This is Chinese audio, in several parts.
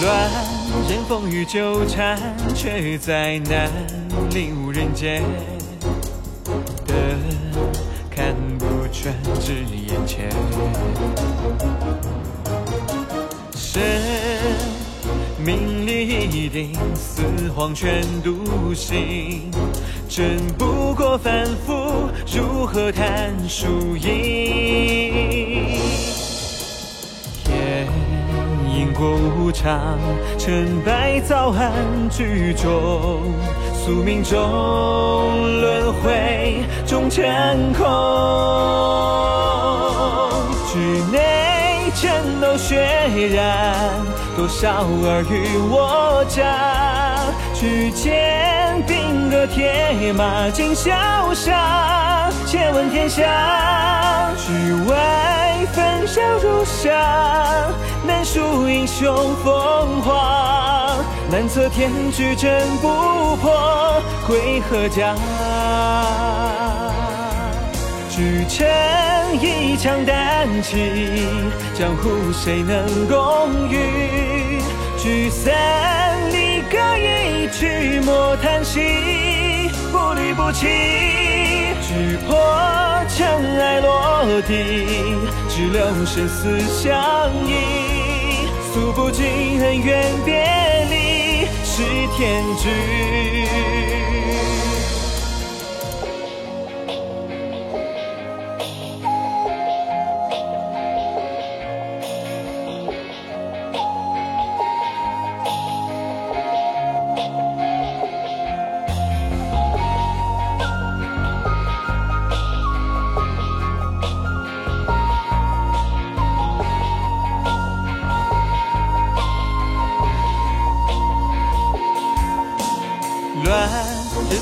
乱人风雨纠缠，却再难领悟人间的看不穿，只眼前。生命里一定，似黄泉独行，争不过反复，如何谈输赢？因果无常，成败早安剧中，宿命中轮回终成空。局内争斗血染，多少尔虞我诈。举剑兵戈铁马尽潇洒，且问天下，局外焚烧如沙，难数雄风华，难测天局争不破，归何家？举城一枪担起，江湖谁能共御？聚散离歌一曲莫叹息，不离不弃。举破尘埃落地，只留生死相依。诉不尽恩怨别离，是天局。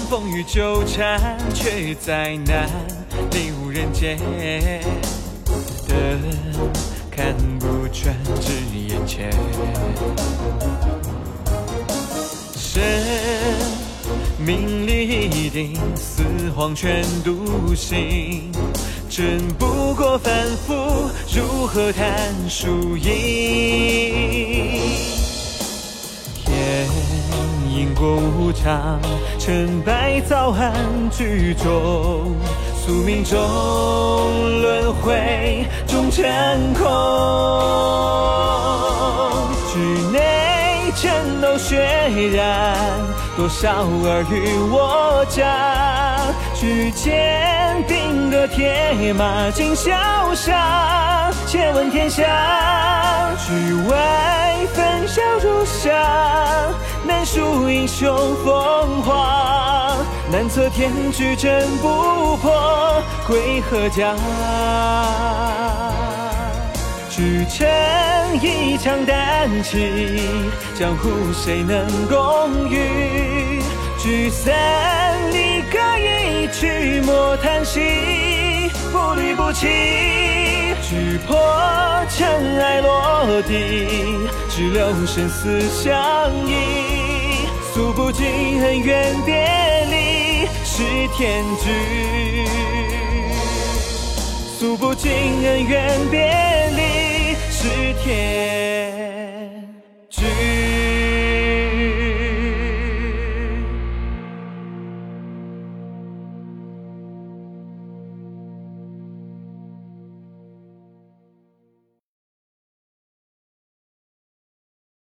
风雨纠缠，却再难领悟人间的看不穿，只眼前。生命里一定，似黄泉独行，争不过反复，如何谈输赢？因果无常，成败早含剧中，宿命中轮回终成空。局内争斗血染，多少尔虞我诈。举剑兵戈铁马尽潇洒，且问天下，局外英雄风华，难测天局争不破，归何家？举城一枪担起，江湖谁能共御？聚散离歌一曲莫叹息，不离不弃。举破尘埃落地，只留生死相依。诉不尽恩怨别离是天矩诉不尽恩怨别离是天